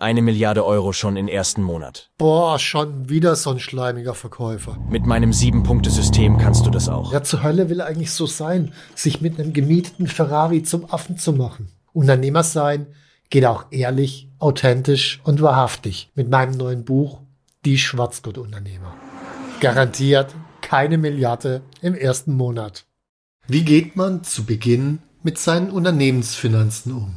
Eine Milliarde Euro schon im ersten Monat. Boah, schon wieder so ein schleimiger Verkäufer. Mit meinem Sieben-Punkte-System kannst du das auch. Ja, zur Hölle will eigentlich so sein, sich mit einem gemieteten Ferrari zum Affen zu machen. Unternehmer sein geht auch ehrlich, authentisch und wahrhaftig mit meinem neuen Buch Die Schwarzgurt-Unternehmer. Garantiert keine Milliarde im ersten Monat. Wie geht man zu Beginn mit seinen Unternehmensfinanzen um?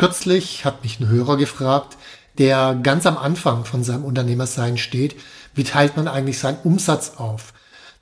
Kürzlich hat mich ein Hörer gefragt, der ganz am Anfang von seinem Unternehmersein steht, wie teilt man eigentlich seinen Umsatz auf?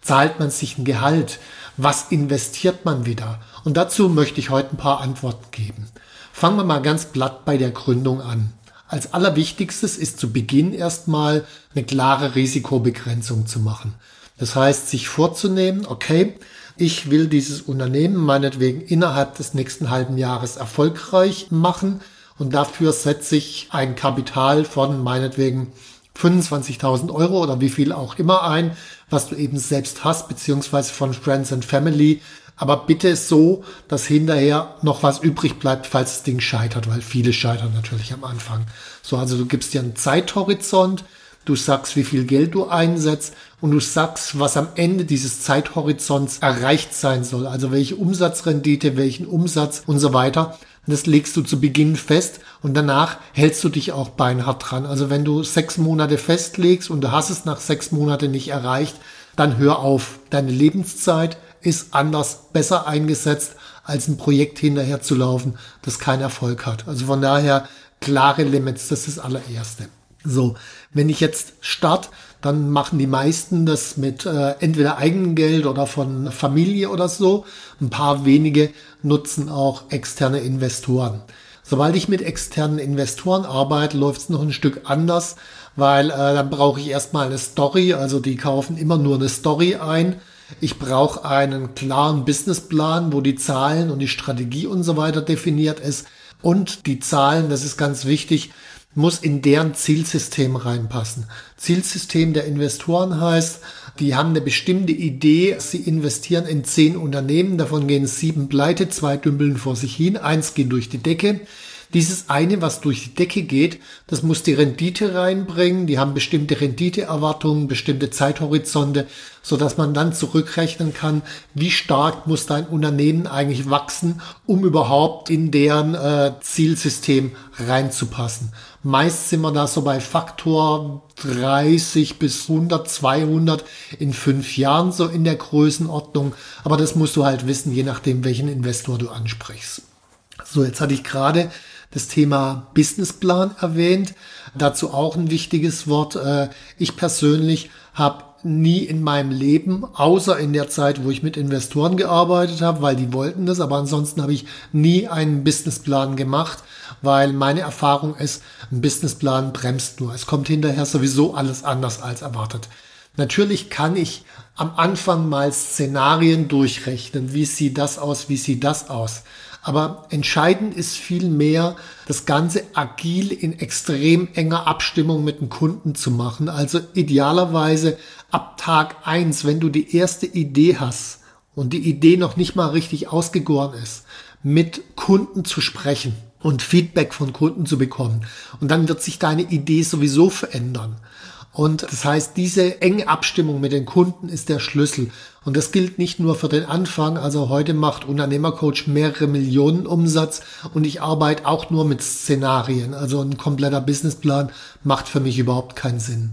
Zahlt man sich ein Gehalt? Was investiert man wieder? Und dazu möchte ich heute ein paar Antworten geben. Fangen wir mal ganz platt bei der Gründung an. Als allerwichtigstes ist zu Beginn erstmal eine klare Risikobegrenzung zu machen. Das heißt, sich vorzunehmen, okay, ich will dieses Unternehmen meinetwegen innerhalb des nächsten halben Jahres erfolgreich machen und dafür setze ich ein Kapital von meinetwegen 25.000 Euro oder wie viel auch immer ein, was du eben selbst hast, beziehungsweise von Friends and Family. Aber bitte so, dass hinterher noch was übrig bleibt, falls das Ding scheitert, weil viele scheitern natürlich am Anfang. So, also du gibst dir einen Zeithorizont, du sagst, wie viel Geld du einsetzt und du sagst, was am Ende dieses Zeithorizonts erreicht sein soll. Also welche Umsatzrendite, welchen Umsatz und so weiter. das legst du zu Beginn fest und danach hältst du dich auch beinhart dran. Also wenn du sechs Monate festlegst und du hast es nach sechs Monaten nicht erreicht, dann hör auf. Deine Lebenszeit ist anders, besser eingesetzt, als ein Projekt hinterher zu laufen, das keinen Erfolg hat. Also von daher klare Limits, das ist das allererste. So, wenn ich jetzt start, dann machen die meisten das mit äh, entweder Eigengeld oder von Familie oder so. Ein paar wenige nutzen auch externe Investoren. Sobald ich mit externen Investoren arbeite, läuft es noch ein Stück anders, weil äh, dann brauche ich erstmal eine Story. Also die kaufen immer nur eine Story ein. Ich brauche einen klaren Businessplan, wo die Zahlen und die Strategie und so weiter definiert ist. Und die Zahlen, das ist ganz wichtig, muss in deren Zielsystem reinpassen. Zielsystem der Investoren heißt, die haben eine bestimmte Idee, sie investieren in zehn Unternehmen, davon gehen sieben pleite, zwei dümpeln vor sich hin, eins geht durch die Decke. Dieses eine, was durch die Decke geht, das muss die Rendite reinbringen. Die haben bestimmte Renditeerwartungen, bestimmte Zeithorizonte, so dass man dann zurückrechnen kann, wie stark muss dein Unternehmen eigentlich wachsen, um überhaupt in deren äh, Zielsystem reinzupassen. Meist sind wir da so bei Faktor 30 bis 100, 200 in fünf Jahren so in der Größenordnung. Aber das musst du halt wissen, je nachdem, welchen Investor du ansprichst. So, jetzt hatte ich gerade das Thema Businessplan erwähnt. Dazu auch ein wichtiges Wort. Äh, ich persönlich habe nie in meinem Leben, außer in der Zeit, wo ich mit Investoren gearbeitet habe, weil die wollten das, aber ansonsten habe ich nie einen Businessplan gemacht, weil meine Erfahrung ist, ein Businessplan bremst nur. Es kommt hinterher sowieso alles anders als erwartet. Natürlich kann ich am Anfang mal Szenarien durchrechnen. Wie sieht das aus? Wie sieht das aus? Aber entscheidend ist vielmehr, das Ganze agil in extrem enger Abstimmung mit dem Kunden zu machen. Also idealerweise ab Tag eins, wenn du die erste Idee hast und die Idee noch nicht mal richtig ausgegoren ist, mit Kunden zu sprechen und Feedback von Kunden zu bekommen. Und dann wird sich deine Idee sowieso verändern. Und das heißt, diese enge Abstimmung mit den Kunden ist der Schlüssel. Und das gilt nicht nur für den Anfang. Also heute macht Unternehmercoach mehrere Millionen Umsatz und ich arbeite auch nur mit Szenarien. Also ein kompletter Businessplan macht für mich überhaupt keinen Sinn.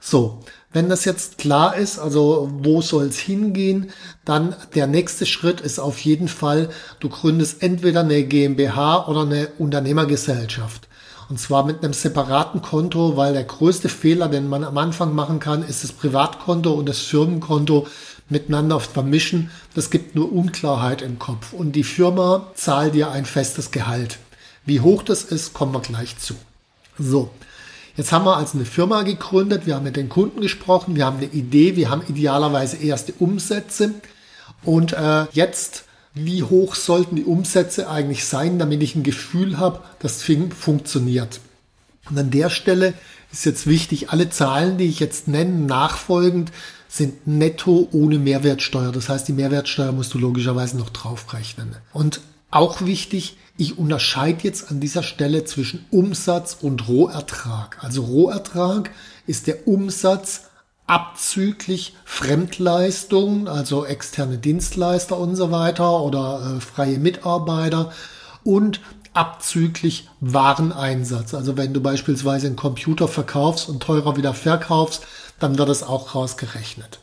So, wenn das jetzt klar ist, also wo soll es hingehen, dann der nächste Schritt ist auf jeden Fall, du gründest entweder eine GmbH oder eine Unternehmergesellschaft. Und zwar mit einem separaten Konto, weil der größte Fehler, den man am Anfang machen kann, ist das Privatkonto und das Firmenkonto miteinander vermischen. Das gibt nur Unklarheit im Kopf. Und die Firma zahlt dir ein festes Gehalt. Wie hoch das ist, kommen wir gleich zu. So. Jetzt haben wir also eine Firma gegründet, wir haben mit den Kunden gesprochen, wir haben eine Idee, wir haben idealerweise erste Umsätze und äh, jetzt wie hoch sollten die Umsätze eigentlich sein, damit ich ein Gefühl habe, das Ding funktioniert. Und an der Stelle ist jetzt wichtig, alle Zahlen, die ich jetzt nenne, nachfolgend, sind netto ohne Mehrwertsteuer. Das heißt, die Mehrwertsteuer musst du logischerweise noch draufrechnen. Und auch wichtig, ich unterscheide jetzt an dieser Stelle zwischen Umsatz und Rohertrag. Also Rohertrag ist der Umsatz abzüglich Fremdleistungen, also externe Dienstleister und so weiter oder äh, freie Mitarbeiter und abzüglich Wareneinsatz. Also wenn du beispielsweise einen Computer verkaufst und teurer wieder verkaufst, dann wird es auch rausgerechnet.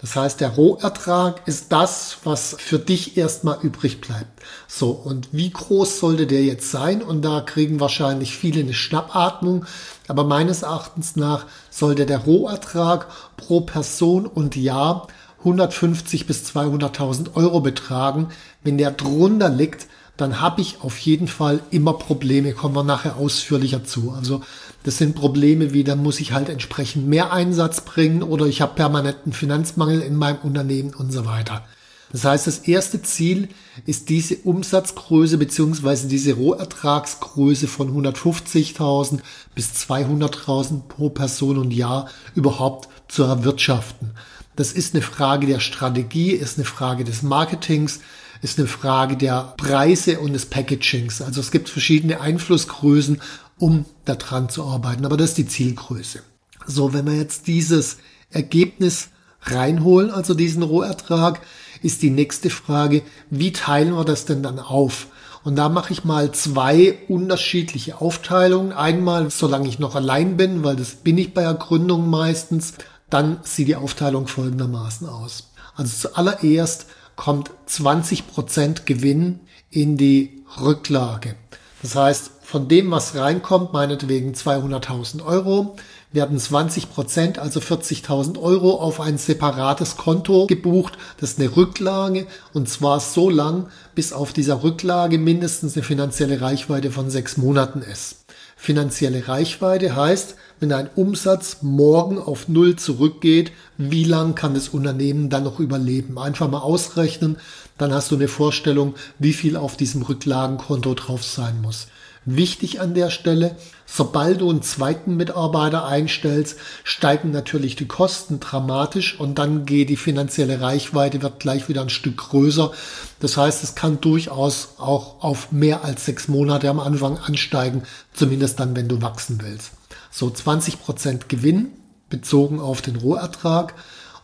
Das heißt, der Rohertrag ist das, was für dich erstmal übrig bleibt. So, und wie groß sollte der jetzt sein? Und da kriegen wahrscheinlich viele eine Schnappatmung. Aber meines Erachtens nach sollte der Rohertrag pro Person und Jahr 150 bis 200.000 Euro betragen. Wenn der drunter liegt, dann habe ich auf jeden Fall immer Probleme, kommen wir nachher ausführlicher zu. Also das sind Probleme wie, da muss ich halt entsprechend mehr Einsatz bringen oder ich habe permanenten Finanzmangel in meinem Unternehmen und so weiter. Das heißt, das erste Ziel ist diese Umsatzgröße beziehungsweise diese Rohertragsgröße von 150.000 bis 200.000 pro Person und Jahr überhaupt zu erwirtschaften. Das ist eine Frage der Strategie, ist eine Frage des Marketings, ist eine Frage der Preise und des Packagings. Also es gibt verschiedene Einflussgrößen, um daran zu arbeiten. Aber das ist die Zielgröße. So, wenn wir jetzt dieses Ergebnis reinholen, also diesen Rohertrag, ist die nächste Frage, wie teilen wir das denn dann auf? Und da mache ich mal zwei unterschiedliche Aufteilungen. Einmal, solange ich noch allein bin, weil das bin ich bei der Gründung meistens, dann sieht die Aufteilung folgendermaßen aus. Also zuallererst kommt 20% Gewinn in die Rücklage. Das heißt, von dem, was reinkommt, meinetwegen 200.000 Euro, werden 20 Prozent, also 40.000 Euro auf ein separates Konto gebucht. Das ist eine Rücklage und zwar so lang, bis auf dieser Rücklage mindestens eine finanzielle Reichweite von sechs Monaten ist. Finanzielle Reichweite heißt, wenn ein Umsatz morgen auf Null zurückgeht, wie lang kann das Unternehmen dann noch überleben? Einfach mal ausrechnen, dann hast du eine Vorstellung, wie viel auf diesem Rücklagenkonto drauf sein muss. Wichtig an der Stelle, sobald du einen zweiten Mitarbeiter einstellst, steigen natürlich die Kosten dramatisch und dann geht die finanzielle Reichweite, wird gleich wieder ein Stück größer. Das heißt, es kann durchaus auch auf mehr als sechs Monate am Anfang ansteigen, zumindest dann, wenn du wachsen willst. So 20 Prozent Gewinn bezogen auf den Rohertrag.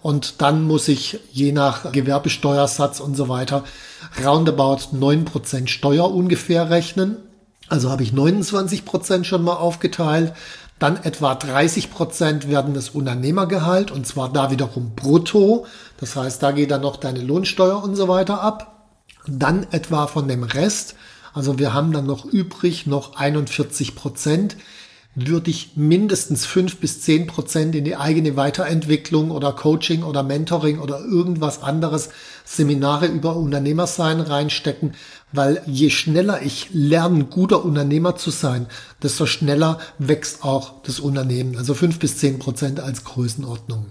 Und dann muss ich je nach Gewerbesteuersatz und so weiter roundabout 9% Steuer ungefähr rechnen. Also habe ich 29 Prozent schon mal aufgeteilt. Dann etwa 30 Prozent werden das Unternehmergehalt und zwar da wiederum brutto. Das heißt, da geht dann noch deine Lohnsteuer und so weiter ab. Dann etwa von dem Rest, also wir haben dann noch übrig noch 41 Prozent, würde ich mindestens fünf bis zehn Prozent in die eigene Weiterentwicklung oder Coaching oder Mentoring oder irgendwas anderes, Seminare über Unternehmersein reinstecken, weil je schneller ich lerne, guter Unternehmer zu sein, desto schneller wächst auch das Unternehmen. Also fünf bis zehn Prozent als Größenordnung.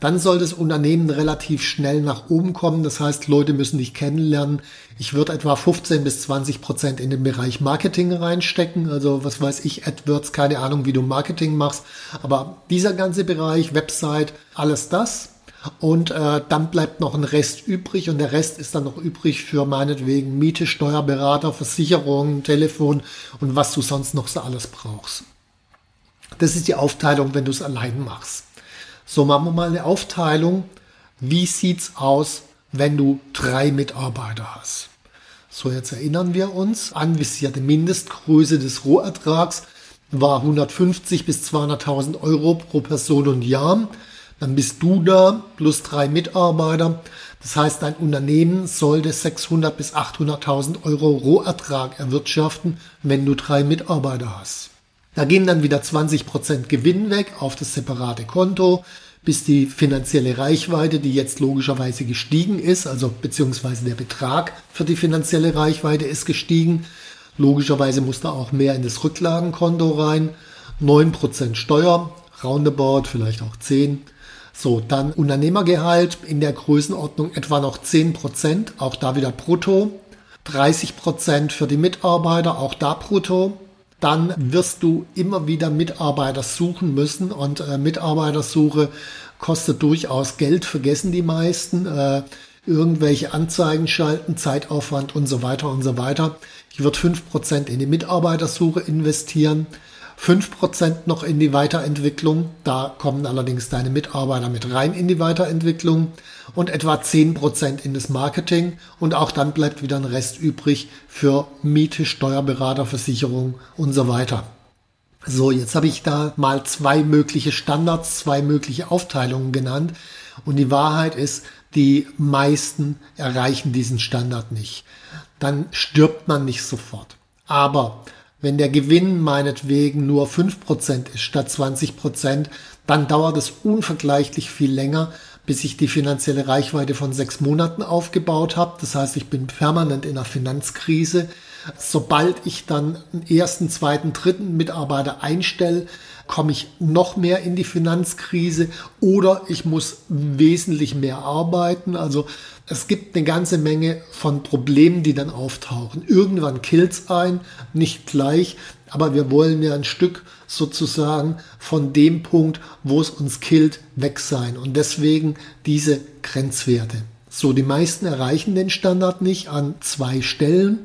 Dann soll das Unternehmen relativ schnell nach oben kommen. Das heißt, Leute müssen dich kennenlernen. Ich würde etwa 15 bis 20 Prozent in den Bereich Marketing reinstecken. Also was weiß ich, AdWords, keine Ahnung, wie du Marketing machst. Aber dieser ganze Bereich, Website, alles das. Und äh, dann bleibt noch ein Rest übrig und der Rest ist dann noch übrig für meinetwegen Miete, Steuerberater, Versicherung, Telefon und was du sonst noch so alles brauchst. Das ist die Aufteilung, wenn du es allein machst. So machen wir mal eine Aufteilung. Wie sieht's aus, wenn du drei Mitarbeiter hast? So, jetzt erinnern wir uns, anvisierte Mindestgröße des Rohertrags war 150 bis 200.000 Euro pro Person und Jahr. Dann bist du da plus drei Mitarbeiter. Das heißt, dein Unternehmen sollte 600 bis 800.000 Euro Rohertrag erwirtschaften, wenn du drei Mitarbeiter hast. Da gehen dann wieder 20 Prozent Gewinn weg auf das separate Konto, bis die finanzielle Reichweite, die jetzt logischerweise gestiegen ist, also beziehungsweise der Betrag für die finanzielle Reichweite ist gestiegen. Logischerweise muss da auch mehr in das Rücklagenkonto rein. 9% Steuer, roundabout, vielleicht auch 10. So, dann Unternehmergehalt in der Größenordnung etwa noch 10%, auch da wieder brutto. 30% für die Mitarbeiter, auch da brutto. Dann wirst du immer wieder Mitarbeiter suchen müssen und äh, Mitarbeitersuche kostet durchaus Geld, vergessen die meisten. Äh, irgendwelche Anzeigen schalten, Zeitaufwand und so weiter und so weiter. Ich würde 5% in die Mitarbeitersuche investieren. 5% noch in die Weiterentwicklung. Da kommen allerdings deine Mitarbeiter mit rein in die Weiterentwicklung und etwa 10% in das Marketing und auch dann bleibt wieder ein Rest übrig für Miete, Steuerberater, Versicherung und so weiter. So, jetzt habe ich da mal zwei mögliche Standards, zwei mögliche Aufteilungen genannt und die Wahrheit ist, die meisten erreichen diesen Standard nicht. Dann stirbt man nicht sofort. Aber wenn der Gewinn meinetwegen nur 5% ist statt 20%, dann dauert es unvergleichlich viel länger, bis ich die finanzielle Reichweite von sechs Monaten aufgebaut habe. Das heißt, ich bin permanent in einer Finanzkrise. Sobald ich dann einen ersten, zweiten, dritten Mitarbeiter einstelle, komme ich noch mehr in die Finanzkrise oder ich muss wesentlich mehr arbeiten. Also es gibt eine ganze Menge von Problemen, die dann auftauchen. Irgendwann killt's ein, nicht gleich, aber wir wollen ja ein Stück sozusagen von dem Punkt, wo es uns killt, weg sein. Und deswegen diese Grenzwerte. So, die meisten erreichen den Standard nicht an zwei Stellen.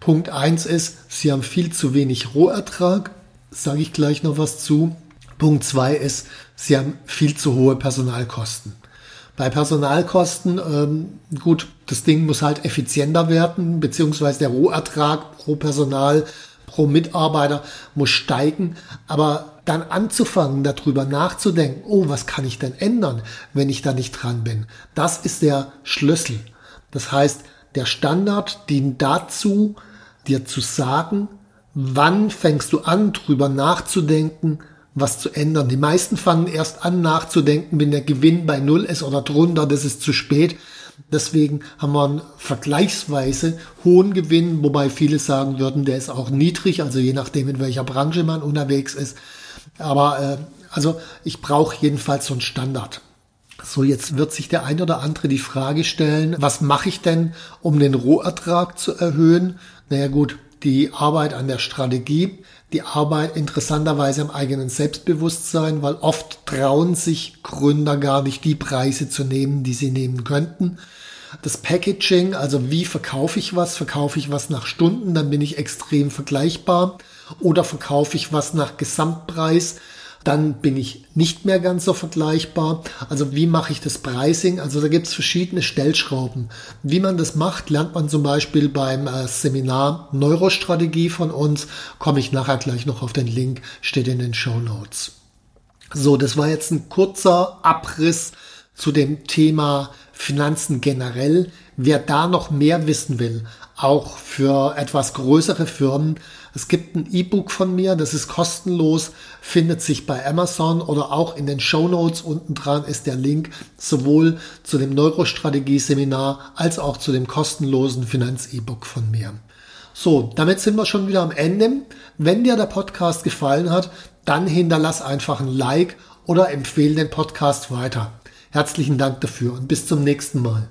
Punkt eins ist, sie haben viel zu wenig Rohertrag sage ich gleich noch was zu. Punkt zwei ist, sie haben viel zu hohe Personalkosten. Bei Personalkosten, ähm, gut, das Ding muss halt effizienter werden, beziehungsweise der Rohertrag pro Personal, pro Mitarbeiter muss steigen. Aber dann anzufangen, darüber nachzudenken, oh, was kann ich denn ändern, wenn ich da nicht dran bin? Das ist der Schlüssel. Das heißt, der Standard dient dazu, dir zu sagen, wann fängst du an, drüber nachzudenken, was zu ändern. Die meisten fangen erst an nachzudenken, wenn der Gewinn bei Null ist oder drunter, das ist zu spät. Deswegen haben wir einen vergleichsweise hohen Gewinn, wobei viele sagen würden, der ist auch niedrig, also je nachdem, in welcher Branche man unterwegs ist. Aber äh, also ich brauche jedenfalls so einen Standard. So, jetzt wird sich der ein oder andere die Frage stellen, was mache ich denn, um den Rohertrag zu erhöhen? Naja gut, die Arbeit an der Strategie, die Arbeit interessanterweise am eigenen Selbstbewusstsein, weil oft trauen sich Gründer gar nicht die Preise zu nehmen, die sie nehmen könnten. Das Packaging, also wie verkaufe ich was? Verkaufe ich was nach Stunden, dann bin ich extrem vergleichbar. Oder verkaufe ich was nach Gesamtpreis? Dann bin ich nicht mehr ganz so vergleichbar. Also wie mache ich das Pricing? Also da gibt es verschiedene Stellschrauben. Wie man das macht, lernt man zum Beispiel beim äh, Seminar Neurostrategie von uns. Komme ich nachher gleich noch auf den Link, steht in den Show Notes. So, das war jetzt ein kurzer Abriss zu dem Thema Finanzen generell. Wer da noch mehr wissen will, auch für etwas größere Firmen, es gibt ein E-Book von mir, das ist kostenlos, findet sich bei Amazon oder auch in den Show Notes unten dran ist der Link sowohl zu dem Neurostrategie-Seminar als auch zu dem kostenlosen Finanz-E-Book von mir. So, damit sind wir schon wieder am Ende. Wenn dir der Podcast gefallen hat, dann hinterlass einfach ein Like oder empfehle den Podcast weiter. Herzlichen Dank dafür und bis zum nächsten Mal.